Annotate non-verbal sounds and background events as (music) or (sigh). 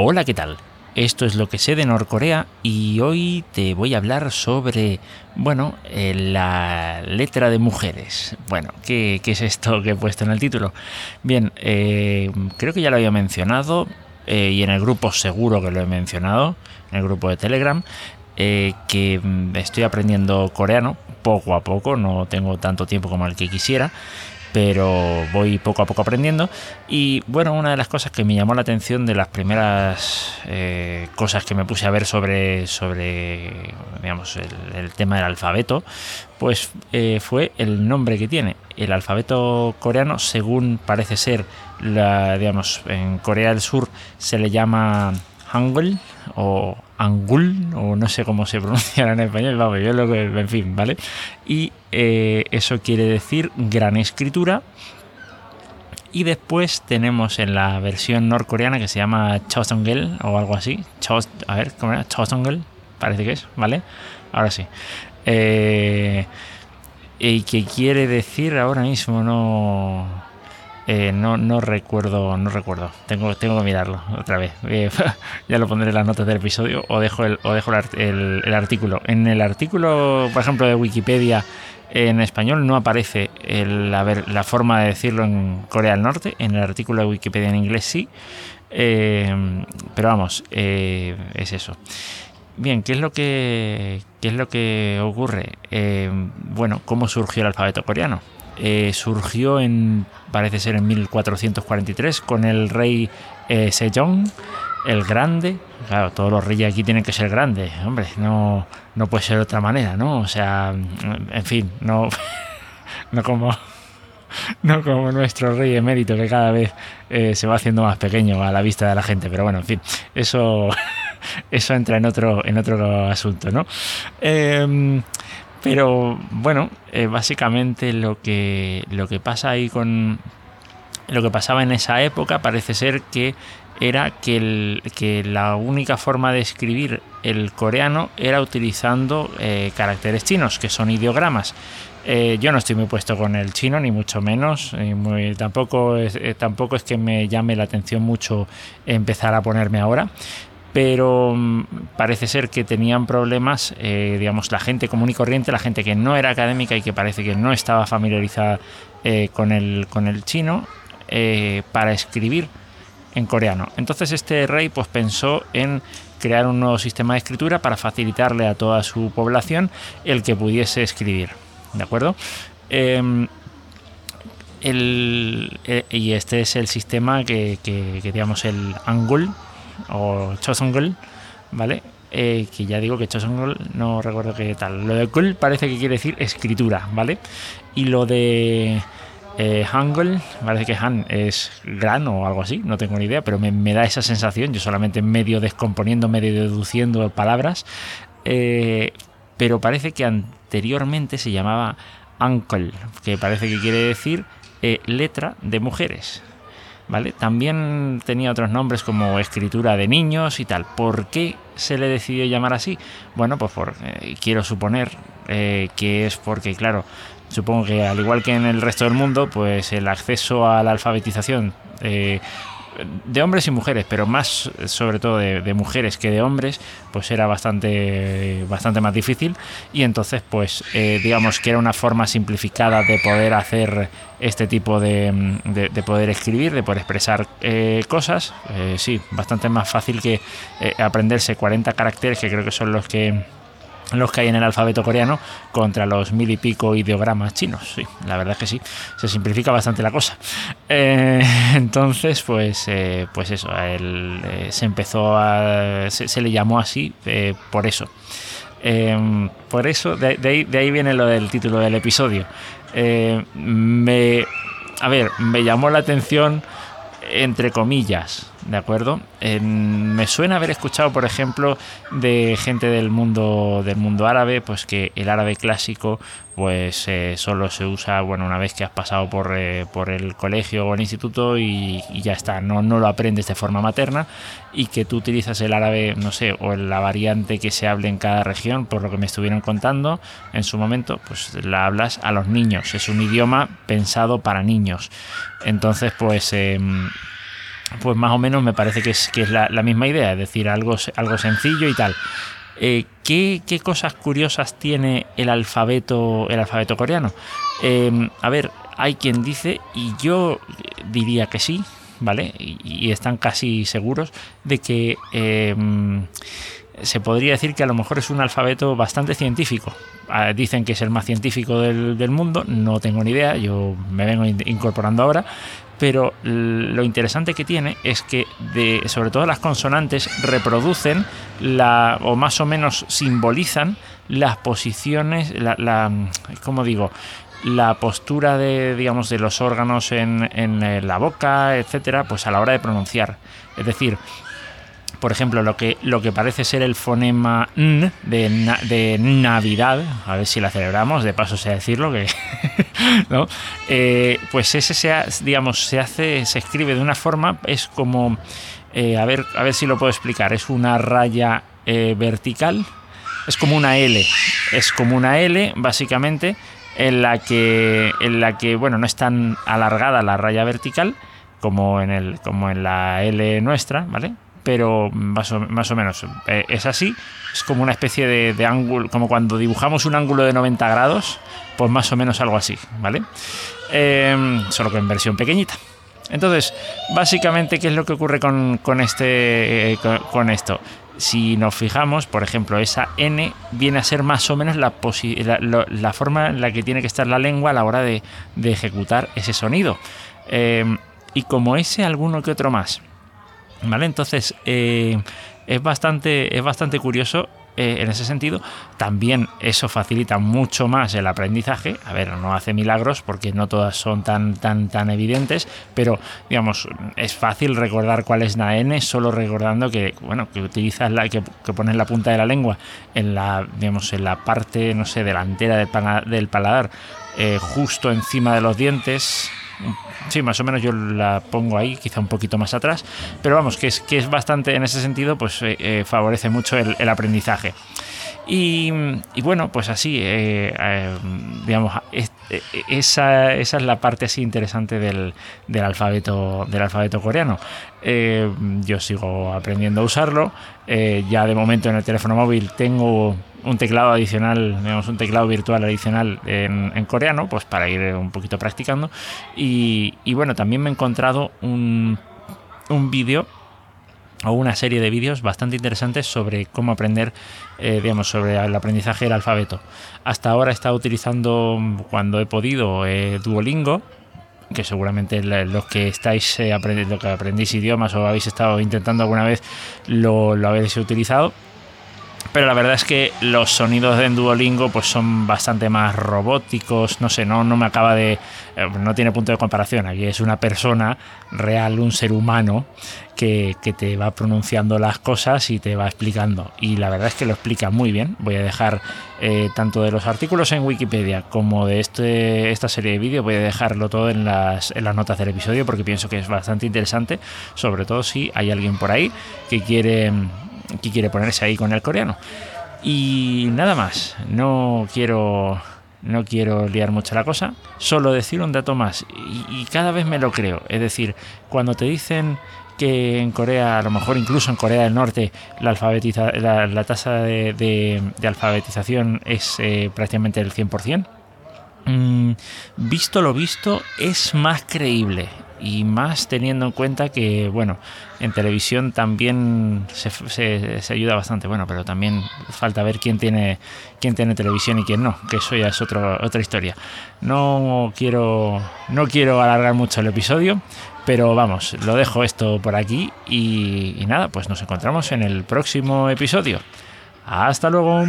Hola, ¿qué tal? Esto es lo que sé de Norcorea y hoy te voy a hablar sobre, bueno, eh, la letra de mujeres. Bueno, ¿qué, es esto que he puesto en el título? Bien, eh, creo que ya lo había mencionado eh, y en el grupo seguro que lo he mencionado, en el grupo de Telegram, que mm, estoy aprendiendo coreano poco a poco, no tengo tanto tiempo como el que quisiera pero voy poco a poco aprendiendo. Y bueno, una de las cosas que me llamó la atención de las primeras eh, cosas que me puse a ver sobre, sobre digamos, el, tema del alfabeto, pues eh, fue el nombre que tiene. El alfabeto coreano, según parece ser, digamos, en Corea del Sur se le llama Hangul o Angul, o no sé cómo se pronuncia en español, vamos, yo lo que, en fin, ¿vale? Y eh, eso quiere decir gran escritura. Y después tenemos en la versión norcoreana que se llama Chosongel o algo así. a ver, ¿cómo era? Chosongel, parece que es, ¿vale? Ahora sí. Eh, y que quiere decir ahora mismo, no eh, no, no recuerdo, no recuerdo. Tengo, que mirarlo otra vez. Eh, (laughs) ya lo pondré en las notas del episodio o dejo el, artículo. En el artículo, por ejemplo, de Wikipedia en español no aparece la, la, forma de decirlo en Corea del Norte. En el artículo de Wikipedia en inglés sí. Eh, pero vamos, es eso. Bien, ¿qué es lo que, qué es lo que ocurre? bueno, ¿cómo surgió el alfabeto coreano? Eh, surgió en, parece ser en 1443, con el rey eh, Sejong, el Grande. Claro, todos los reyes aquí tienen que ser grandes, hombre, no, no puede ser de otra manera, ¿no? O sea, en fin, no, (laughs) no como no como nuestro rey emérito que cada vez eh, se va haciendo más pequeño a la vista de la gente pero bueno en fin eso (laughs) eso entra en otro en otro asunto no eh, pero bueno, eh, básicamente lo que, lo que pasa ahí con. Lo que pasaba en esa época parece ser que era que, el, que la única forma de escribir el coreano era utilizando eh, caracteres chinos, que son ideogramas. Eh, yo no estoy muy puesto con el chino, ni mucho menos. Muy, tampoco, tampoco es que me llame la atención mucho empezar a ponerme ahora pero mm, parece ser que tenían problemas, eh, digamos, la gente común y corriente, la gente que no era académica y que parece que no estaba familiarizada eh, con, el, con el chino, eh, para escribir en coreano. Entonces este rey pues pensó en crear un nuevo sistema de escritura para facilitarle a toda su población el que pudiese escribir. ¿De acuerdo? Em, y este es el sistema que, que, que digamos, el Angul, o Chosongul, ¿vale? Eh, que ya digo que Chosongul no recuerdo qué tal. Lo de Kul parece que quiere decir escritura, ¿vale? Y lo de eh, Hangul, parece que Han es gran o algo así, no tengo ni idea, pero me, da esa sensación, yo solamente medio descomponiendo, medio deduciendo palabras, eh, pero parece que anteriormente se llamaba Uncle, que parece que quiere decir eh, letra de mujeres, ¿vale? También tenía otros nombres como escritura de niños y tal. ¿Por qué se le decidió llamar así? Bueno, pues por, eh, quiero suponer eh, que es porque, claro, supongo que al igual que en el resto del mundo, pues el acceso a la alfabetización eh, de hombres y mujeres, pero más sobre todo de, mujeres que de hombres, pues era bastante, bastante más difícil. Y entonces, pues eh, digamos que era una forma simplificada de poder hacer este tipo de, de, poder escribir, de poder expresar eh, cosas. Eh, sí, bastante más fácil que aprenderse 40 caracteres, que creo que son los que los que hay en el alfabeto coreano contra los mil y pico ideogramas chinos. Sí, la verdad es que sí, se simplifica bastante la cosa. Eh, (laughs) entonces, pues, eh, pues eso, eh, se empezó a. Se, le llamó así por eso. por eso, de, ahí, de, ahí, viene lo del título del episodio. me, a ver, me llamó la atención entre comillas, ¿de acuerdo? me suena haber escuchado, por ejemplo, de gente del mundo del mundo árabe, pues que el árabe clásico, pues eh, solo se usa, bueno, una vez que has pasado por, eh, por el colegio o el instituto y, ya está, no, no lo aprendes de forma materna y que tú utilizas el árabe, no sé, o la variante que se hable en cada región, por lo que me estuvieron contando en su momento, pues la hablas a los niños, es un idioma pensado para niños. Entonces, pues... Em, pues más o menos me parece que es, la, misma idea, es decir, algo, algo sencillo y tal. Eh, ¿qué, cosas curiosas tiene el alfabeto, el alfabeto coreano? Em, a ver, hay quien dice, y yo diría que sí, ¿vale? Y, están casi seguros de que em, se podría decir que a lo mejor es un alfabeto bastante científico. Ah, dicen que es el más científico del, del, mundo, no tengo ni idea, yo me vengo incorporando ahora, pero lo interesante que tiene es que de, sobre todo las consonantes reproducen la, o más o menos simbolizan las posiciones, la, la ¿cómo digo? la postura de digamos de los órganos en, en la boca, etcétera, pues a la hora de pronunciar. Es decir, por ejemplo, lo que, lo que parece ser el fonema N de, de Navidad, a ver si la celebramos, de paso sea decirlo, que, (laughs) ¿no? Eh, pues ese se, digamos, se hace, se escribe de una forma, es como, eh, a, ver, a ver si lo puedo explicar, es una raya eh, vertical, es como una L, es como una L, básicamente, en la que, en la que bueno, no es tan alargada la raya vertical como en, el, como en la L nuestra, ¿vale? Pero más o, menos eh, es así. Es como una especie de, ángulo, como cuando dibujamos un ángulo de 90 grados, pues más o menos algo así, ¿vale? Em, solo que en versión pequeñita. Entonces, básicamente, ¿qué es lo que ocurre con, este, eh, con, esto? Si nos fijamos, por ejemplo, esa N viene a ser más o menos la, la, forma en la que tiene que estar la lengua a la hora de, ejecutar ese sonido. Em, y como ese, alguno que otro más. ¿Vale? Entonces, eh, es, bastante, es bastante curioso eh, en ese sentido. También eso facilita mucho más el aprendizaje. A ver, no hace milagros porque no todas son tan, tan, tan evidentes, pero digamos, es fácil recordar cuál es la N solo recordando que, bueno, que utilizas la, que, pones la punta de la lengua en la, digamos, en la parte, no sé, delantera del, paladar, eh, justo encima de los dientes Sí, más o menos yo la pongo ahí, quizá un poquito más atrás, pero vamos, que es, que es bastante, en ese sentido, pues eh, eh, favorece mucho el, aprendizaje. Y, bueno, pues así, eh, digamos, esa, esa, es la parte así interesante del, del alfabeto, del alfabeto coreano. yo sigo aprendiendo a usarlo. ya de momento en el teléfono móvil tengo un teclado adicional, digamos, un teclado virtual adicional en, coreano, pues para ir un poquito practicando. Y, bueno, también me he encontrado un, un vídeo o una serie de vídeos bastante interesantes sobre cómo aprender, eh, digamos, sobre el aprendizaje del alfabeto. Hasta ahora he estado utilizando, cuando he podido, eh, Duolingo, que seguramente los que estáis eh, aprendiendo, que aprendéis idiomas o habéis estado intentando alguna vez, lo, lo habéis utilizado pero la verdad es que los sonidos de Duolingo pues son bastante más robóticos, no sé, no, no me acaba de... Eh, no tiene punto de comparación, aquí es una persona real, un ser humano que, te va pronunciando las cosas y te va explicando. Y la verdad es que lo explica muy bien. Voy a dejar eh, tanto de los artículos en Wikipedia como de este, esta serie de vídeos, voy a dejarlo todo en las, en las notas del episodio porque pienso que es bastante interesante, sobre todo si hay alguien por ahí que quiere que quiere ponerse ahí con el coreano. Y nada más, no quiero no quiero liar mucho la cosa, solo decir un dato más y, cada vez me lo creo. Es decir, cuando te dicen que en Corea, a lo mejor incluso en Corea del Norte, la, alfabetiza, la, tasa de, alfabetización es eh, prácticamente el 100%, mm, visto lo visto, es más creíble y más teniendo en cuenta que, bueno, en televisión también se, ayuda bastante, bueno, pero también falta ver quién tiene, quién tiene televisión y quién no, que eso ya es otra historia. No quiero, no quiero alargar mucho el episodio, pero vamos, lo dejo esto por aquí y, y nada, pues nos encontramos en el próximo episodio. Hasta luego.